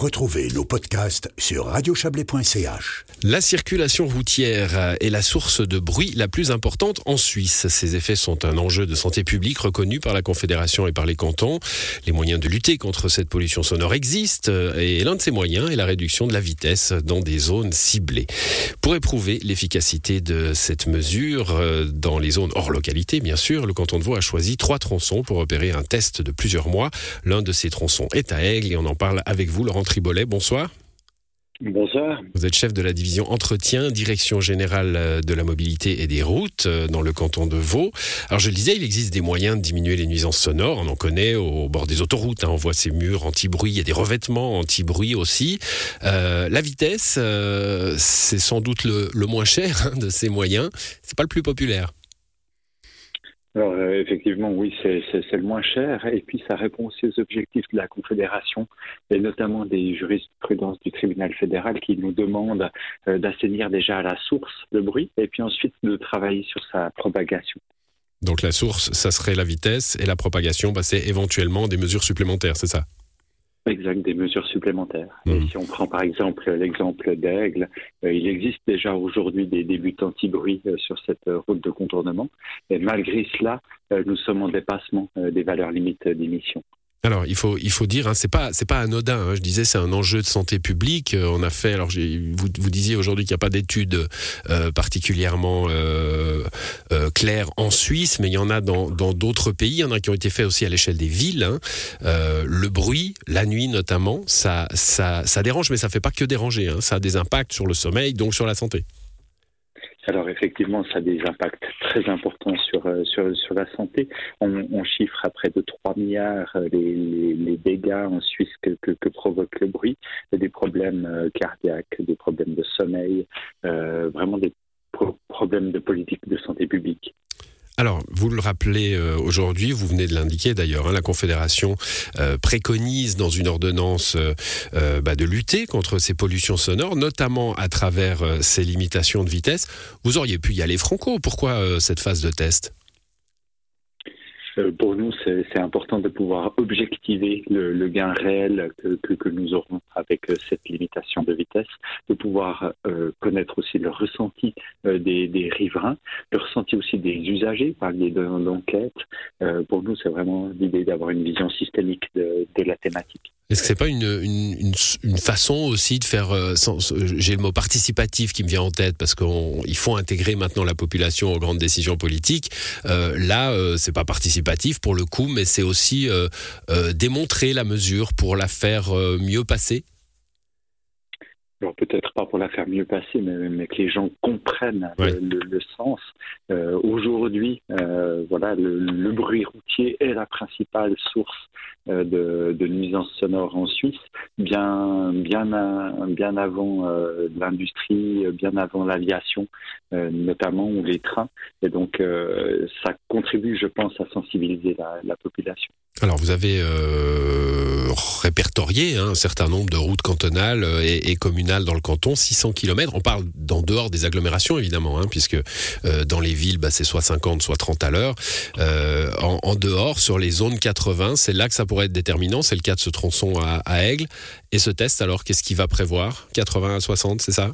Retrouvez nos podcasts sur radiochablais.ch. La circulation routière est la source de bruit la plus importante en Suisse. Ces effets sont un enjeu de santé publique reconnu par la Confédération et par les cantons. Les moyens de lutter contre cette pollution sonore existent et l'un de ces moyens est la réduction de la vitesse dans des zones ciblées. Pour éprouver l'efficacité de cette mesure euh, dans les zones hors localité, bien sûr, le canton de Vaud a choisi trois tronçons pour opérer un test de plusieurs mois. L'un de ces tronçons est à Aigle et on en parle avec vous, Laurent Tribolet. Bonsoir. Bonsoir. Vous êtes chef de la division entretien, direction générale euh, de la mobilité et des routes euh, dans le canton de Vaud. Alors je le disais, il existe des moyens de diminuer les nuisances sonores. On en connaît au bord des autoroutes. Hein. On voit ces murs anti-bruit. Il y a des revêtements anti-bruit aussi. Euh, la vitesse, c'est sans doute le, moins cher hein, de ces moyens. C'est pas le plus populaire. Alors euh, effectivement, oui, c'est le moins cher et puis ça répond aussi aux objectifs de la Confédération et notamment des jurisprudences du tribunal fédéral qui nous demandent euh, d'assainir déjà à la source le bruit et puis ensuite de travailler sur sa propagation. Donc la source, ça serait la vitesse et la propagation, bah, c'est éventuellement des mesures supplémentaires, c'est ça? Exact, des mesures supplémentaires. Et mmh. si on prend par exemple l'exemple d'Aigle, euh, il existe déjà aujourd'hui des débuts anti-bruit euh, sur cette euh, route de contournement. Et malgré cela, nous sommes en dépassement des valeurs limites d'émission. Alors il faut dire hein, c'est pas pas anodin. Hein. je disais c'est un enjeu de santé publique. Euh, on a fait alors vous disiez aujourd'hui qu'il n'y a pas d'études euh, particulièrement euh, claires en Suisse, mais il y en a dans d'autres pays. Il y en a qui ont été faits aussi à l'échelle des villes. Hein. le bruit, la nuit notamment, ça dérange, mais ça fait pas que déranger. Ça a des impacts sur le sommeil, donc sur la santé. Alors effectivement, ça a des impacts très importants sur, euh, sur, sur la santé. On, chiffre à près de 3 milliards euh, les, les, dégâts en Suisse que, que, provoque le bruit, des problèmes euh, cardiaques, des problèmes de sommeil, vraiment des problèmes de politique de santé publique. Alors, vous le rappelez euh, aujourd'hui, vous venez de l'indiquer d'ailleurs, hein, la Confédération euh, préconise dans une ordonnance euh, bah, de lutter contre ces pollutions sonores, notamment à travers ces limitations de vitesse. Vous auriez pu y aller franco. Pourquoi cette phase de test? euh, pour nous, c'est important de pouvoir objectiver le, gain réel que, que, nous aurons avec euh, cette limitation de vitesse, de pouvoir euh, connaître aussi le ressenti des, des, riverains, le ressenti aussi des usagers par les d'enquête. pour nous, c'est vraiment l'idée d'avoir une vision systémique de, de la thématique. Est-ce que c'est pas une, une, une, façon aussi de faire, j'ai le mot participatif qui me vient en tête parce qu'il faut intégrer maintenant la population aux grandes décisions politiques. Euh, là, euh, c'est pas participatif pour le coup, mais c'est aussi euh, euh démontrer la mesure pour la faire mieux passer alors peut-être pas pour la faire mieux passer, mais, que les gens comprennent le, sens. Euh, aujourd'hui, euh, voilà, le, bruit routier est la principale source euh, de, nuisances sonores en Suisse, bien, bien, bien avant l'industrie, bien avant l'aviation, notamment ou les trains. Et donc, ça contribue, je pense, à sensibiliser la, la population. Alors, vous avez répertorié hein, un certain nombre de routes cantonales euh, et, communales dans le canton, 600 km. On parle d'en dehors des agglomérations évidemment, hein, puisque euh, dans les villes, bah, c'est soit 50, soit 30 à l'heure. Euh, en, dehors, sur les zones 80, c'est là que ça pourrait être déterminant. C'est le cas de ce tronçon à, à Aigle. Et ce test, alors, qu'est-ce qu'il va prévoir? 80 à 60, c'est ça?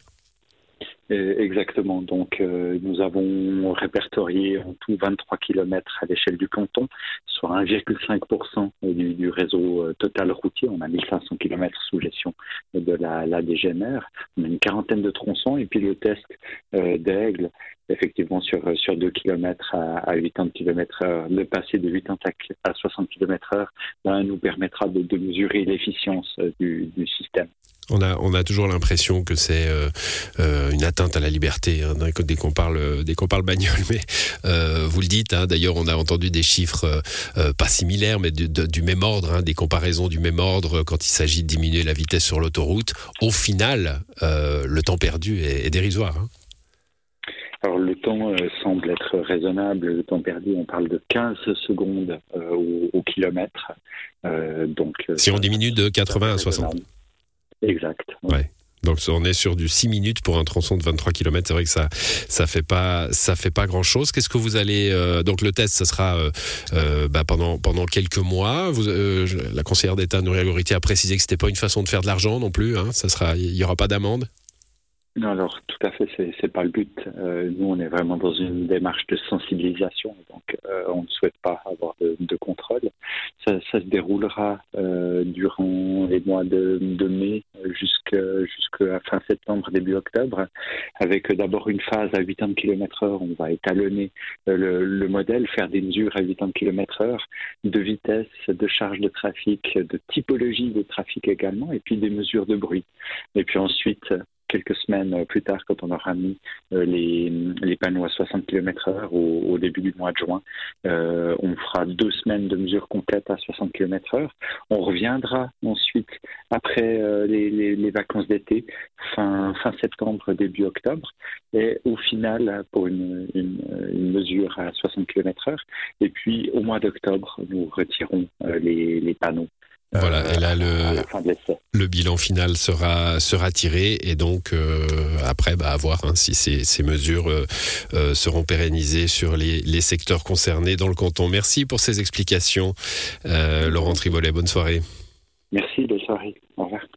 Exactement. Donc, euh, nous avons répertorié en tout 23 km à l'échelle du canton, soit 1,5% du, du, réseau euh, total routier. On a 1500 km sous gestion de la, la DGNR. On a une quarantaine de tronçons et puis le test euh, d'aigle, effectivement, sur, sur 2 km à, à 80 km heure, le passer de 80 à 60 km heure, ben, nous permettra de, de mesurer l'efficience du, du système. On a, on a toujours l'impression que c'est euh, euh, une atteinte à la liberté hein, dès qu'on parle, dès qu'on parle bagnole. Mais euh, vous le dites. Hein, D'ailleurs, on a entendu des chiffres pas similaires, mais du, même ordre, hein, des comparaisons du même ordre quand il s'agit de diminuer la vitesse sur l'autoroute. Au final, le temps perdu est, dérisoire. Alors le temps semble être raisonnable. Le temps perdu, on parle de 15 secondes au, au, kilomètre. donc, si on diminue de 80 à 60. Exact. Ouais. Donc on est sur du 6 minutes pour un tronçon de 23 km. C'est vrai que ça ça fait pas ça fait pas grand chose. Qu'est-ce que vous allez donc le test, ça sera bah, pendant pendant quelques mois. La conseillère d'État Nouria Goriti a précisé que c'était pas une façon de faire de l'argent non plus. Hein. Il y aura pas d'amende? Non, alors tout à fait, c'est n'est pas le but. Euh, nous, on est vraiment dans une démarche de sensibilisation, donc euh, on ne souhaite pas avoir de, contrôle. Ça, se déroulera euh, durant les mois de, mai jusqu'à fin septembre, début octobre, avec d'abord une phase à 80 km/h. On va étalonner le, modèle, faire des mesures à 80 km/h, de vitesse, de charge de trafic, de typologie de trafic également, et puis des mesures de bruit. Et puis ensuite, quelques semaines plus tard, quand on aura mis euh, les, panneaux à 60 km/h au, début du mois de juin, euh, on fera deux semaines de mesures complètes à 60 km/h. On reviendra ensuite après euh, les, vacances d'été, fin, septembre, début octobre, et au final pour une, mesure à 60 km/h. Et puis au mois d'octobre, nous retirons les panneaux voilà, et là le, le bilan final sera sera tiré et donc euh, après bah, à voir hein, si ces, ces mesures euh, euh, seront pérennisées sur les, les, secteurs concernés dans le canton. Merci pour ces explications, Laurent Tribolet. Bonne soirée. Merci, bonne soirée.